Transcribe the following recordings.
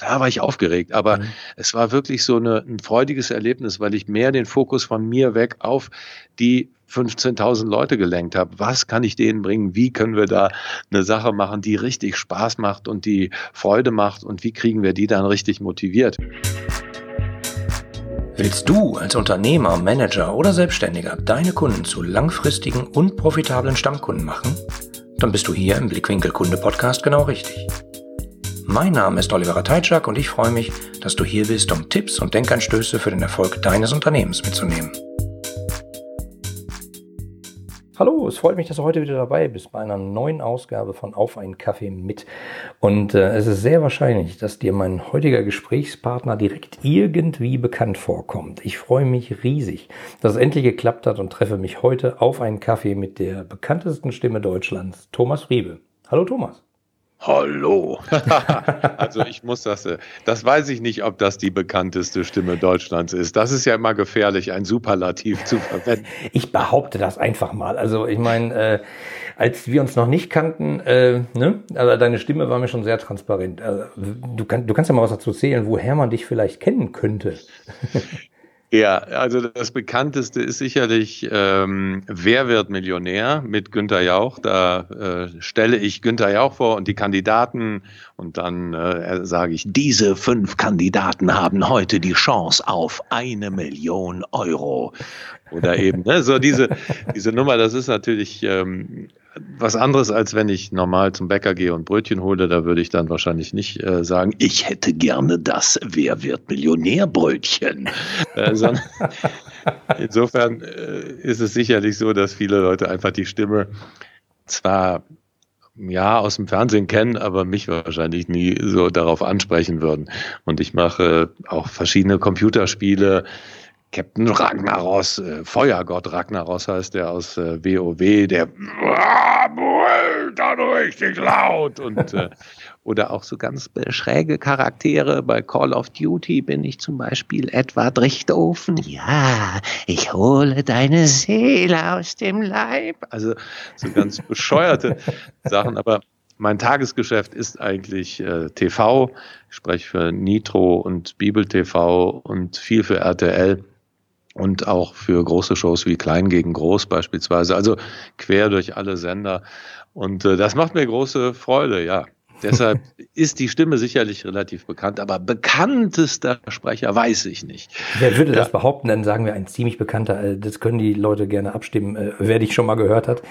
Klar war ich aufgeregt, aber mhm. es war wirklich so eine, ein freudiges Erlebnis, weil ich mehr den Fokus von mir weg auf die 15.000 Leute gelenkt habe. Was kann ich denen bringen? Wie können wir da eine Sache machen, die richtig Spaß macht und die Freude macht? Und wie kriegen wir die dann richtig motiviert? Willst du als Unternehmer, Manager oder Selbstständiger deine Kunden zu langfristigen und profitablen Stammkunden machen? Dann bist du hier im Blickwinkel Kunde Podcast genau richtig. Mein Name ist Oliver Teitschak und ich freue mich, dass du hier bist, um Tipps und Denkanstöße für den Erfolg deines Unternehmens mitzunehmen. Hallo, es freut mich, dass du heute wieder dabei bist bei einer neuen Ausgabe von Auf einen Kaffee mit. Und äh, es ist sehr wahrscheinlich, dass dir mein heutiger Gesprächspartner direkt irgendwie bekannt vorkommt. Ich freue mich riesig, dass es endlich geklappt hat und treffe mich heute auf einen Kaffee mit der bekanntesten Stimme Deutschlands, Thomas Friebe. Hallo Thomas. Hallo. also ich muss das, äh, das weiß ich nicht, ob das die bekannteste Stimme Deutschlands ist. Das ist ja immer gefährlich, ein Superlativ zu verwenden. Ich behaupte das einfach mal. Also ich meine, äh, als wir uns noch nicht kannten, äh, ne, also deine Stimme war mir schon sehr transparent. Also, du, kann, du kannst ja mal was dazu erzählen, woher man dich vielleicht kennen könnte. Ja, also das bekannteste ist sicherlich ähm, Wer wird Millionär mit Günter Jauch. Da äh, stelle ich Günter Jauch vor und die Kandidaten und dann äh, sage ich, diese fünf Kandidaten haben heute die Chance auf eine Million Euro. Oder eben, ne, so diese, diese Nummer, das ist natürlich ähm, was anderes, als wenn ich normal zum Bäcker gehe und Brötchen hole. Da würde ich dann wahrscheinlich nicht äh, sagen, ich hätte gerne das Wer wird Millionärbrötchen. äh, insofern äh, ist es sicherlich so, dass viele Leute einfach die Stimme zwar ja aus dem Fernsehen kennen, aber mich wahrscheinlich nie so darauf ansprechen würden. Und ich mache auch verschiedene Computerspiele Captain Ragnaros, äh, Feuergott Ragnaros heißt der aus äh, WoW, der brüllt dann richtig laut und äh, oder auch so ganz schräge Charaktere. Bei Call of Duty bin ich zum Beispiel Edward Richtofen. Ja, ich hole deine Seele aus dem Leib. Also so ganz bescheuerte Sachen, aber mein Tagesgeschäft ist eigentlich äh, TV. Ich spreche für Nitro und Bibel TV und viel für RTL und auch für große Shows wie Klein gegen Groß beispielsweise, also quer durch alle Sender. Und äh, das macht mir große Freude, ja. Deshalb ist die Stimme sicherlich relativ bekannt, aber bekanntester Sprecher weiß ich nicht. Wer würde ja. das behaupten? Dann sagen wir ein ziemlich bekannter. Äh, das können die Leute gerne abstimmen, äh, wer dich schon mal gehört hat.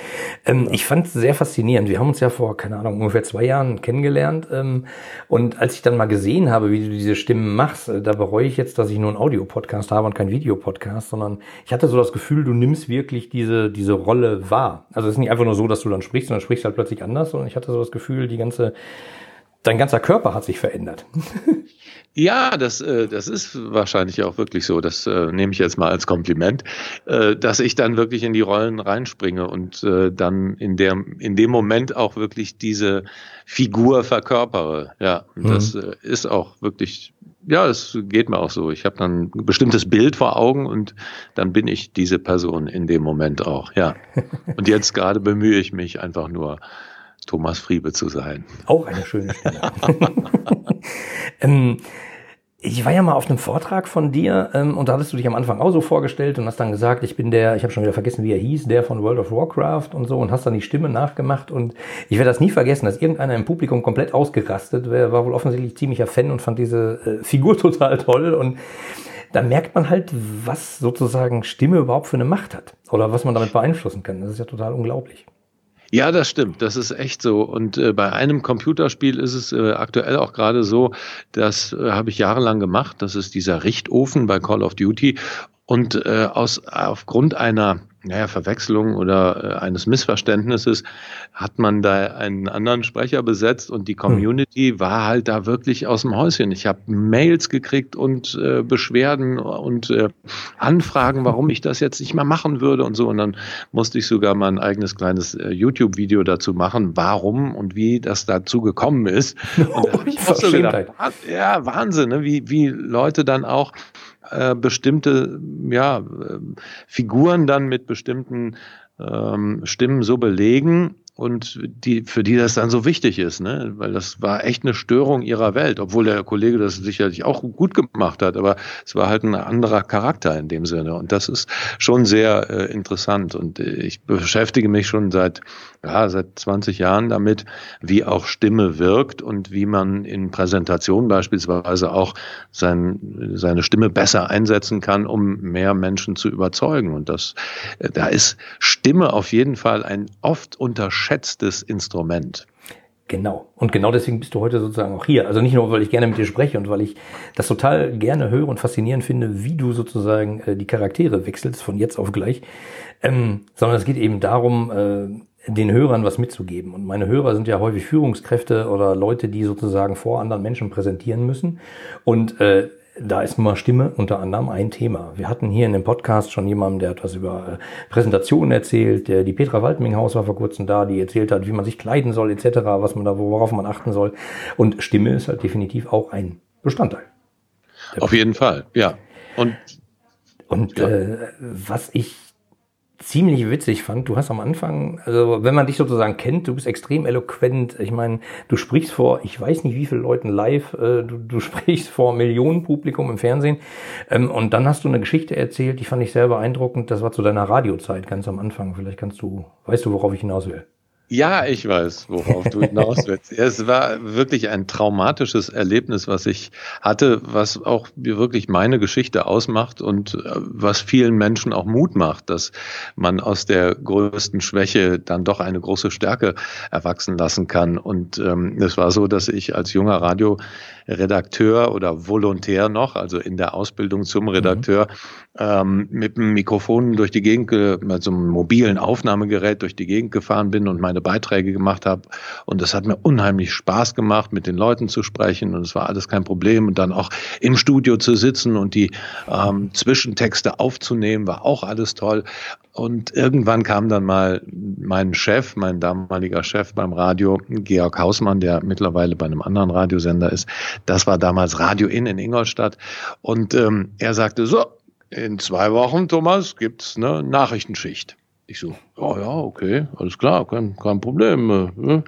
Ähm, ich fand es sehr faszinierend. Wir haben uns ja vor, keine Ahnung, ungefähr zwei Jahren kennengelernt. Ähm, und als ich dann mal gesehen habe, wie du diese Stimmen machst, äh, da bereue ich jetzt, dass ich nur einen Audiopodcast habe und keinen Videopodcast, sondern ich hatte so das Gefühl, du nimmst wirklich diese, diese Rolle wahr. Also es ist nicht einfach nur so, dass du dann sprichst, sondern sprichst halt plötzlich anders, sondern ich hatte so das Gefühl, die ganze dein ganzer Körper hat sich verändert. Ja, das, äh, das ist wahrscheinlich auch wirklich so. Das äh, nehme ich jetzt mal als Kompliment, äh, dass ich dann wirklich in die Rollen reinspringe und äh, dann in, der, in dem Moment auch wirklich diese Figur verkörpere. Ja, mhm. das äh, ist auch wirklich, ja, es geht mir auch so. Ich habe dann ein bestimmtes Bild vor Augen und dann bin ich diese Person in dem Moment auch. Ja. Und jetzt gerade bemühe ich mich einfach nur Thomas Friebe zu sein. Auch eine schöne Stimme. ähm, ich war ja mal auf einem Vortrag von dir ähm, und da hattest du dich am Anfang auch so vorgestellt und hast dann gesagt, ich bin der, ich habe schon wieder vergessen, wie er hieß, der von World of Warcraft und so und hast dann die Stimme nachgemacht und ich werde das nie vergessen, dass irgendeiner im Publikum komplett ausgerastet wäre, war wohl offensichtlich ziemlicher Fan und fand diese äh, Figur total toll und da merkt man halt, was sozusagen Stimme überhaupt für eine Macht hat oder was man damit beeinflussen kann. Das ist ja total unglaublich. Ja, das stimmt. Das ist echt so. Und äh, bei einem Computerspiel ist es äh, aktuell auch gerade so, das äh, habe ich jahrelang gemacht. Das ist dieser Richtofen bei Call of Duty. Und äh, aus, aufgrund einer naja, Verwechslung oder äh, eines Missverständnisses hat man da einen anderen Sprecher besetzt und die hm. Community hm. war halt da wirklich aus dem Häuschen. Ich habe Mails gekriegt und äh, Beschwerden und äh, Anfragen, warum ich das jetzt nicht mehr machen würde und so. Und dann musste ich sogar mal ein eigenes kleines äh, YouTube-Video dazu machen, warum und wie das dazu gekommen ist. Und da habe ich auch so gedacht, ja, Wahnsinn, ne? wie, wie Leute dann auch äh, bestimmte ja, äh, Figuren dann mit bestimmten ähm, Stimmen so belegen und die, für die das dann so wichtig ist, ne? weil das war echt eine Störung ihrer Welt, obwohl der Kollege das sicherlich auch gut gemacht hat, aber es war halt ein anderer Charakter in dem Sinne und das ist schon sehr äh, interessant und ich beschäftige mich schon seit ja, seit 20 Jahren damit, wie auch Stimme wirkt und wie man in Präsentationen beispielsweise auch sein, seine Stimme besser einsetzen kann, um mehr Menschen zu überzeugen. Und das, äh, da ist Stimme auf jeden Fall ein oft unterschätztes Instrument. Genau. Und genau deswegen bist du heute sozusagen auch hier. Also nicht nur, weil ich gerne mit dir spreche und weil ich das total gerne höre und faszinierend finde, wie du sozusagen äh, die Charaktere wechselst von jetzt auf gleich, ähm, sondern es geht eben darum, äh, den Hörern was mitzugeben. Und meine Hörer sind ja häufig Führungskräfte oder Leute, die sozusagen vor anderen Menschen präsentieren müssen. Und äh, da ist nun mal Stimme unter anderem ein Thema. Wir hatten hier in dem Podcast schon jemanden, der hat was über äh, Präsentationen erzählt. Der, die Petra Waldminghaus war vor kurzem da, die erzählt hat, wie man sich kleiden soll etc., was man da, worauf man achten soll. Und Stimme ist halt definitiv auch ein Bestandteil. Auf jeden Fall, ja. Und, und ja. Äh, was ich ziemlich witzig fand. Du hast am Anfang, also wenn man dich sozusagen kennt, du bist extrem eloquent. Ich meine, du sprichst vor, ich weiß nicht wie viele Leuten live, äh, du, du sprichst vor Millionen Publikum im Fernsehen. Ähm, und dann hast du eine Geschichte erzählt, die fand ich sehr beeindruckend. Das war zu deiner Radiozeit ganz am Anfang. Vielleicht kannst du, weißt du, worauf ich hinaus will? Ja, ich weiß, worauf du hinaus willst. es war wirklich ein traumatisches Erlebnis, was ich hatte, was auch wirklich meine Geschichte ausmacht und äh, was vielen Menschen auch Mut macht, dass man aus der größten Schwäche dann doch eine große Stärke erwachsen lassen kann. Und ähm, es war so, dass ich als junger Radioredakteur oder Volontär noch, also in der Ausbildung zum mhm. Redakteur, mhm. ähm, mit dem Mikrofon durch die Gegend, mit so einem mobilen Aufnahmegerät durch die Gegend gefahren bin und meine meine Beiträge gemacht habe. Und es hat mir unheimlich Spaß gemacht, mit den Leuten zu sprechen. Und es war alles kein Problem. Und dann auch im Studio zu sitzen und die ähm, Zwischentexte aufzunehmen, war auch alles toll. Und irgendwann kam dann mal mein Chef, mein damaliger Chef beim Radio, Georg Hausmann, der mittlerweile bei einem anderen Radiosender ist. Das war damals Radio In in Ingolstadt. Und ähm, er sagte, so, in zwei Wochen, Thomas, gibt's eine Nachrichtenschicht. Ich so, ja, ja, okay, alles klar, kein, kein Problem. Äh,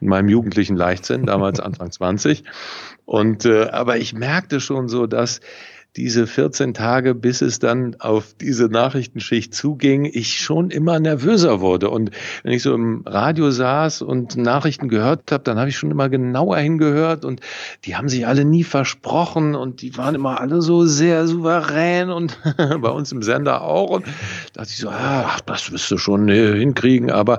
in meinem jugendlichen Leichtsinn, damals Anfang 20. Und äh, aber ich merkte schon so, dass diese 14 Tage, bis es dann auf diese Nachrichtenschicht zuging, ich schon immer nervöser wurde. Und wenn ich so im Radio saß und Nachrichten gehört habe, dann habe ich schon immer genauer hingehört und die haben sich alle nie versprochen und die waren immer alle so sehr souverän und bei uns im Sender auch. Und da dachte ich so, ach, das wirst du schon äh, hinkriegen, aber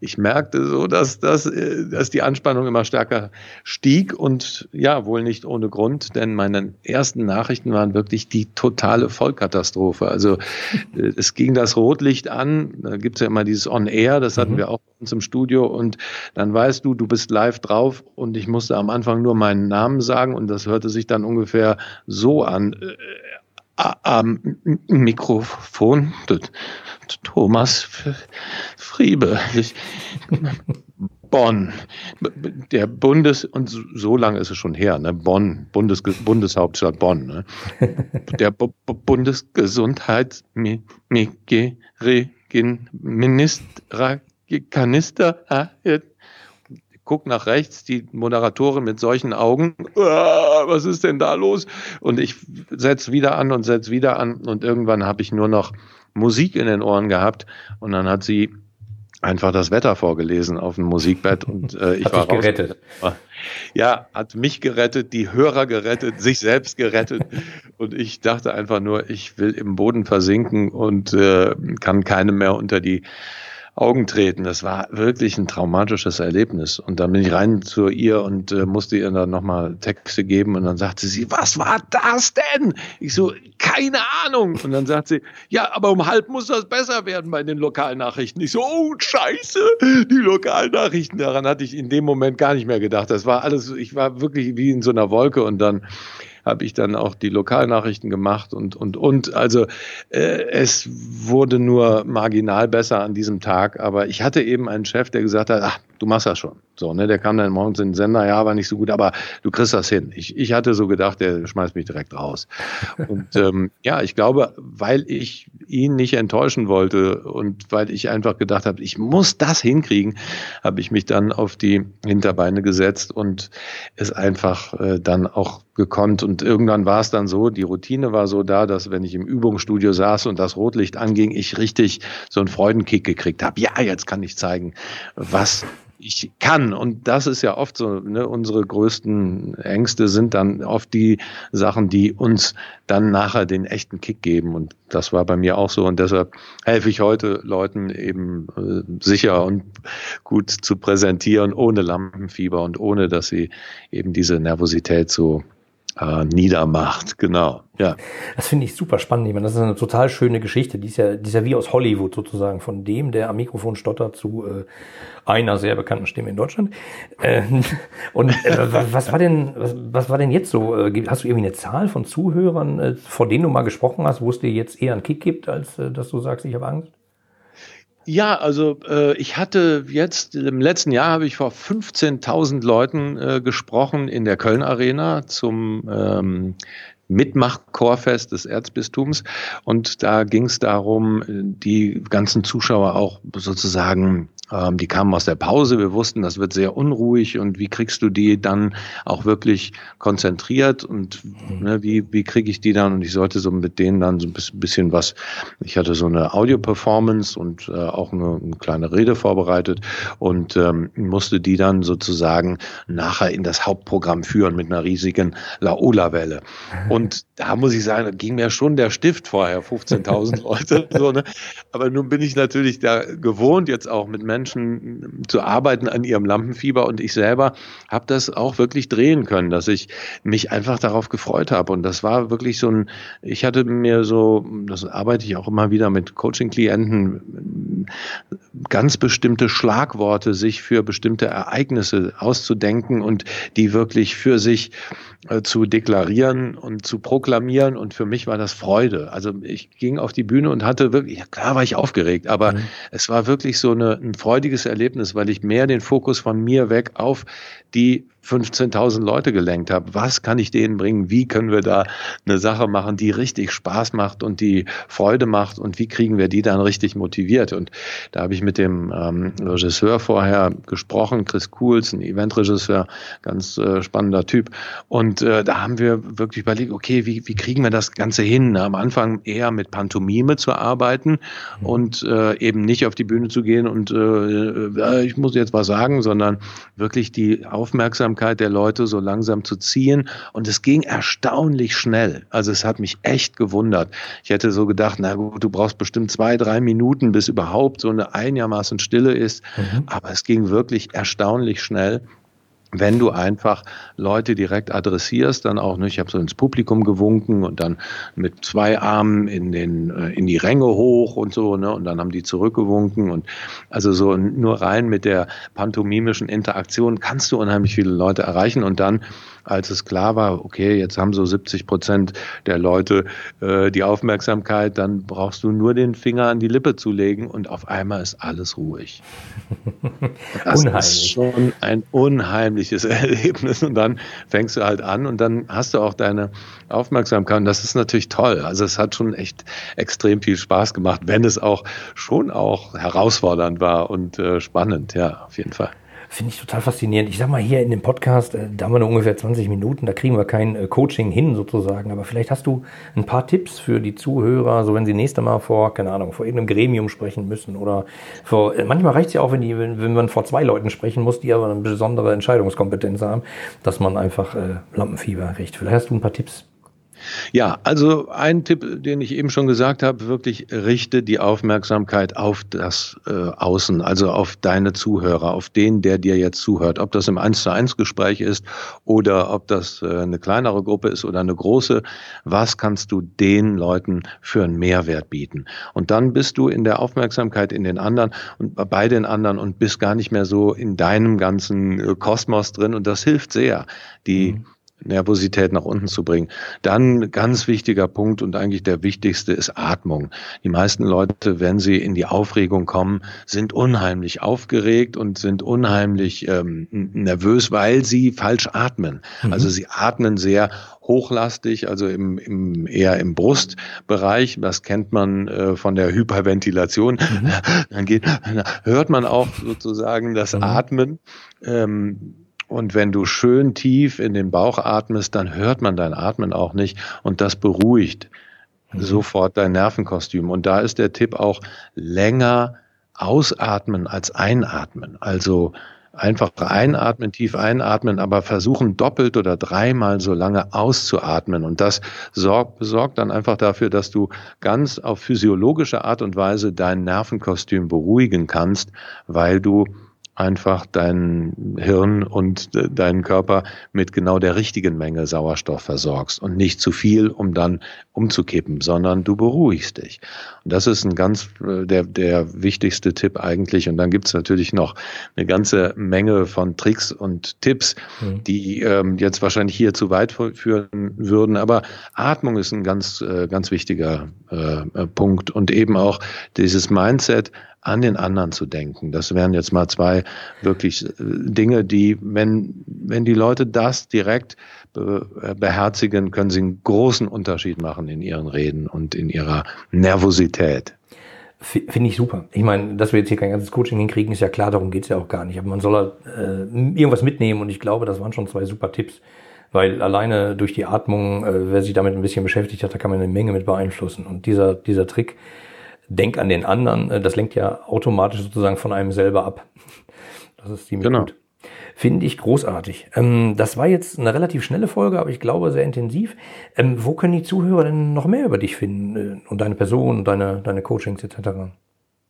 ich merkte so, dass, dass, äh, dass die Anspannung immer stärker stieg und ja, wohl nicht ohne Grund, denn meine ersten Nachrichten waren wirklich die totale Vollkatastrophe. Also äh, es ging das Rotlicht an, da gibt's ja immer dieses On-Air, das hatten mhm. wir auch bei uns im Studio und dann weißt du, du bist live drauf und ich musste am Anfang nur meinen Namen sagen und das hörte sich dann ungefähr so an. Am Mikrofon Thomas Friebe. Bonn. Der Bundes, und so lange ist es schon her, ne? Bonn, Bundes, Bundeshauptstadt Bonn. Ne? Der B Bundesgesundheitsminister, Kanister, guck nach rechts, die Moderatorin mit solchen Augen, was ist denn da los? Und ich setz wieder an und setz wieder an und irgendwann habe ich nur noch Musik in den Ohren gehabt und dann hat sie einfach das Wetter vorgelesen auf dem Musikbett und äh, ich hat war raus. gerettet. Ja, hat mich gerettet, die Hörer gerettet, sich selbst gerettet und ich dachte einfach nur, ich will im Boden versinken und äh, kann keinem mehr unter die Augen treten. Das war wirklich ein traumatisches Erlebnis. Und dann bin ich rein zu ihr und äh, musste ihr dann nochmal Texte geben und dann sagte sie, was war das denn? Ich so, keine Ahnung. Und dann sagt sie, ja, aber um halb muss das besser werden bei den Lokalnachrichten. Ich so, oh, scheiße, die Lokalnachrichten. Daran hatte ich in dem Moment gar nicht mehr gedacht. Das war alles, ich war wirklich wie in so einer Wolke und dann habe ich dann auch die Lokalnachrichten gemacht und, und, und. Also äh, es wurde nur marginal besser an diesem Tag, aber ich hatte eben einen Chef, der gesagt hat, ach, du machst das schon. So, ne, der kam dann morgens in den Sender, ja, war nicht so gut, aber du kriegst das hin. Ich, ich hatte so gedacht, der schmeißt mich direkt raus. Und ähm, ja, ich glaube, weil ich ihn nicht enttäuschen wollte und weil ich einfach gedacht habe, ich muss das hinkriegen, habe ich mich dann auf die Hinterbeine gesetzt und es einfach äh, dann auch gekonnt. Und irgendwann war es dann so, die Routine war so da, dass wenn ich im Übungsstudio saß und das Rotlicht anging, ich richtig so einen Freudenkick gekriegt habe. Ja, jetzt kann ich zeigen, was ich kann. Und das ist ja oft so, ne, unsere größten Ängste sind dann oft die Sachen, die uns dann nachher den echten Kick geben. Und das war bei mir auch so. Und deshalb helfe ich heute Leuten eben äh, sicher und gut zu präsentieren, ohne Lampenfieber und ohne, dass sie eben diese Nervosität so äh, niedermacht. Genau, ja. Das finde ich super spannend. Ich meine, das ist eine total schöne Geschichte. Die ist ja, die ist ja wie aus Hollywood sozusagen, von dem, der am Mikrofon stottert, zu äh, einer sehr bekannten Stimme in Deutschland. Äh, und äh, was war denn, was, was war denn jetzt so? Äh, hast du irgendwie eine Zahl von Zuhörern, äh, vor denen du mal gesprochen hast, wo es dir jetzt eher einen Kick gibt, als äh, dass du sagst, ich habe Angst? Ja, also äh, ich hatte jetzt im letzten Jahr habe ich vor 15.000 Leuten äh, gesprochen in der Köln Arena zum ähm, Mitmach-Chorfest des Erzbistums und da ging es darum, die ganzen Zuschauer auch sozusagen ähm, die kamen aus der Pause. Wir wussten, das wird sehr unruhig und wie kriegst du die dann auch wirklich konzentriert und mhm. ne, wie, wie kriege ich die dann? Und ich sollte so mit denen dann so ein bisschen was, ich hatte so eine Audio-Performance und äh, auch eine, eine, kleine Rede vorbereitet und ähm, musste die dann sozusagen nachher in das Hauptprogramm führen mit einer riesigen Laola-Welle. Und da muss ich sagen, da ging mir schon der Stift vorher, 15.000 Leute. So, ne? Aber nun bin ich natürlich da gewohnt, jetzt auch mit Menschen Menschen zu arbeiten an ihrem Lampenfieber. Und ich selber habe das auch wirklich drehen können, dass ich mich einfach darauf gefreut habe. Und das war wirklich so ein, ich hatte mir so, das arbeite ich auch immer wieder mit Coaching-Klienten, ganz bestimmte Schlagworte sich für bestimmte Ereignisse auszudenken und die wirklich für sich äh, zu deklarieren und zu proklamieren. Und für mich war das Freude. Also ich ging auf die Bühne und hatte wirklich, ja klar war ich aufgeregt, aber mhm. es war wirklich so eine, ein freudiges Erlebnis, weil ich mehr den Fokus von mir weg auf die 15.000 Leute gelenkt habe. Was kann ich denen bringen? Wie können wir da eine Sache machen, die richtig Spaß macht und die Freude macht? Und wie kriegen wir die dann richtig motiviert? Und da habe ich mit dem ähm, Regisseur vorher gesprochen, Chris Kuhls, ein Eventregisseur, ganz äh, spannender Typ. Und äh, da haben wir wirklich überlegt, okay, wie, wie kriegen wir das Ganze hin? Am Anfang eher mit Pantomime zu arbeiten mhm. und äh, eben nicht auf die Bühne zu gehen und äh, äh ich muss jetzt was sagen, sondern wirklich die Aufmerksamkeit Aufmerksamkeit der Leute so langsam zu ziehen. Und es ging erstaunlich schnell. Also es hat mich echt gewundert. Ich hätte so gedacht, na gut, du brauchst bestimmt zwei, drei Minuten, bis überhaupt so eine einigermaßen Stille ist. Mhm. Aber es ging wirklich erstaunlich schnell wenn du einfach Leute direkt adressierst, dann auch, ne, ich habe so ins Publikum gewunken und dann mit zwei Armen in den äh, in die Ränge hoch und so, ne, und dann haben die zurückgewunken und also so nur rein mit der pantomimischen Interaktion kannst du unheimlich viele Leute erreichen und dann als es klar war, okay, jetzt haben so 70 Prozent der Leute äh, die Aufmerksamkeit, dann brauchst du nur den Finger an die Lippe zu legen und auf einmal ist alles ruhig. Das Unheimlich. ist schon ein unheimliches Erlebnis und dann fängst du halt an und dann hast du auch deine Aufmerksamkeit und das ist natürlich toll. Also es hat schon echt extrem viel Spaß gemacht, wenn es auch schon auch herausfordernd war und äh, spannend, ja, auf jeden Fall. Finde ich total faszinierend. Ich sag mal, hier in dem Podcast, äh, da haben wir nur ungefähr 20 Minuten, da kriegen wir kein äh, Coaching hin sozusagen. Aber vielleicht hast du ein paar Tipps für die Zuhörer, so wenn sie nächste Mal vor, keine Ahnung, vor irgendeinem Gremium sprechen müssen oder vor, äh, manchmal reicht es ja auch, wenn, die, wenn, wenn man vor zwei Leuten sprechen muss, die aber eine besondere Entscheidungskompetenz haben, dass man einfach Lampenfieber kriegt. Vielleicht hast du ein paar Tipps. Ja, also ein Tipp, den ich eben schon gesagt habe, wirklich richte die Aufmerksamkeit auf das äh, Außen, also auf deine Zuhörer, auf den, der dir jetzt zuhört. Ob das im 1 zu 1 Gespräch ist oder ob das äh, eine kleinere Gruppe ist oder eine große. Was kannst du den Leuten für einen Mehrwert bieten? Und dann bist du in der Aufmerksamkeit in den anderen und bei den anderen und bist gar nicht mehr so in deinem ganzen äh, Kosmos drin und das hilft sehr. Die mhm Nervosität nach unten zu bringen. Dann ganz wichtiger Punkt und eigentlich der wichtigste ist Atmung. Die meisten Leute, wenn sie in die Aufregung kommen, sind unheimlich aufgeregt und sind unheimlich ähm, nervös, weil sie falsch atmen. Mhm. Also sie atmen sehr hochlastig, also im, im eher im Brustbereich. Das kennt man äh, von der Hyperventilation. Mhm. Dann geht, hört man auch sozusagen das mhm. Atmen. Ähm, und wenn du schön tief in den Bauch atmest, dann hört man dein Atmen auch nicht und das beruhigt mhm. sofort dein Nervenkostüm. Und da ist der Tipp auch länger ausatmen als einatmen. Also einfach einatmen, tief einatmen, aber versuchen doppelt oder dreimal so lange auszuatmen. Und das sorgt, sorgt dann einfach dafür, dass du ganz auf physiologische Art und Weise dein Nervenkostüm beruhigen kannst, weil du einfach dein Hirn und deinen Körper mit genau der richtigen Menge Sauerstoff versorgst und nicht zu viel, um dann umzukippen, sondern du beruhigst dich. Und das ist ein ganz äh, der, der wichtigste Tipp eigentlich. Und dann gibt's natürlich noch eine ganze Menge von Tricks und Tipps, mhm. die ähm, jetzt wahrscheinlich hier zu weit führen würden. Aber Atmung ist ein ganz, äh, ganz wichtiger äh, äh Punkt und eben auch dieses Mindset, an den anderen zu denken. Das wären jetzt mal zwei wirklich äh, Dinge, die, wenn, wenn die Leute das direkt äh, beherzigen, können sie einen großen Unterschied machen in ihren Reden und in ihrer Nervosität. Finde ich super. Ich meine, dass wir jetzt hier kein ganzes Coaching hinkriegen, ist ja klar, darum geht's ja auch gar nicht. Aber man soll halt, äh, irgendwas mitnehmen und ich glaube, das waren schon zwei super Tipps. Weil alleine durch die Atmung, äh, wer sich damit ein bisschen beschäftigt hat, da kann man eine Menge mit beeinflussen. Und dieser, dieser Trick, denk an den anderen, äh, das lenkt ja automatisch sozusagen von einem selber ab. Das ist ziemlich genau. gut. Finde ich großartig. Ähm, das war jetzt eine relativ schnelle Folge, aber ich glaube sehr intensiv. Ähm, wo können die Zuhörer denn noch mehr über dich finden äh, und deine Person, deine, deine Coachings etc.?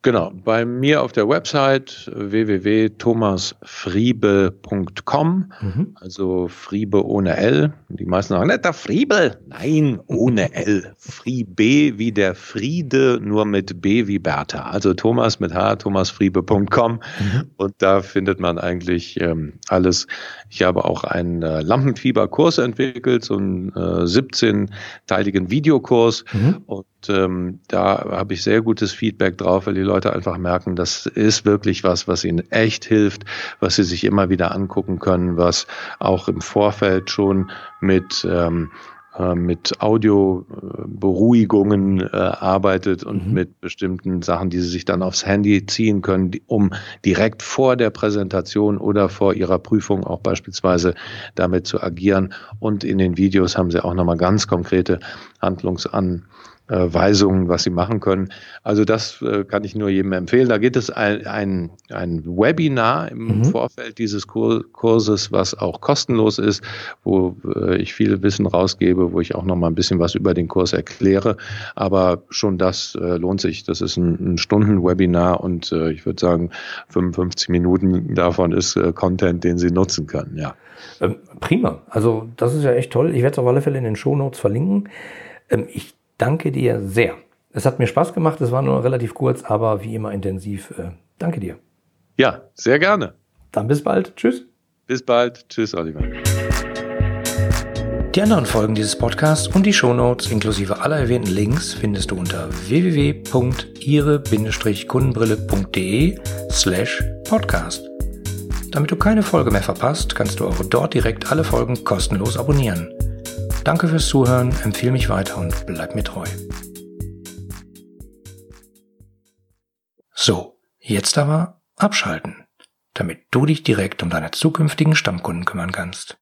Genau, bei mir auf der Website www.thomasfriebe.com, mhm. also Friebe ohne L. Die meisten sagen, nicht der Friebe. Nein, ohne L. Friebe wie der Friede, nur mit B wie Bertha. Also Thomas mit H, thomasfriebe.com. Mhm. Und da findet man eigentlich ähm, alles. Ich habe auch einen äh, Lampenfieberkurs entwickelt, so einen äh, 17-teiligen Videokurs. Mhm. Und ähm, da habe ich sehr gutes Feedback drauf, weil die Leute einfach merken, das ist wirklich was, was ihnen echt hilft, was sie sich immer wieder angucken können, was auch im Vorfeld schon mit ähm, äh, mit Audioberuhigungen äh, arbeitet und mhm. mit bestimmten Sachen, die sie sich dann aufs Handy ziehen können, um direkt vor der Präsentation oder vor ihrer Prüfung auch beispielsweise damit zu agieren. Und in den Videos haben sie auch nochmal ganz konkrete Handlungsan äh, Weisungen, was sie machen können. Also das äh, kann ich nur jedem empfehlen. Da geht es ein, ein, ein Webinar im mhm. Vorfeld dieses Kurses, was auch kostenlos ist, wo äh, ich viel Wissen rausgebe, wo ich auch noch mal ein bisschen was über den Kurs erkläre. Aber schon das äh, lohnt sich. Das ist ein, ein Stunden-Webinar und äh, ich würde sagen, 55 Minuten davon ist äh, Content, den Sie nutzen können. Ja. Ähm, prima. Also das ist ja echt toll. Ich werde es auf alle Fälle in den Show Notes verlinken. Ähm, ich danke dir sehr. Es hat mir Spaß gemacht, es war nur relativ kurz, aber wie immer intensiv. Äh, danke dir. Ja, sehr gerne. Dann bis bald. Tschüss. Bis bald. Tschüss, Oliver. Die anderen Folgen dieses Podcasts und die Shownotes inklusive aller erwähnten Links findest du unter www.ihre-kundenbrille.de slash podcast. Damit du keine Folge mehr verpasst, kannst du auch dort direkt alle Folgen kostenlos abonnieren. Danke fürs Zuhören, empfehle mich weiter und bleib mir treu. So, jetzt aber abschalten, damit du dich direkt um deine zukünftigen Stammkunden kümmern kannst.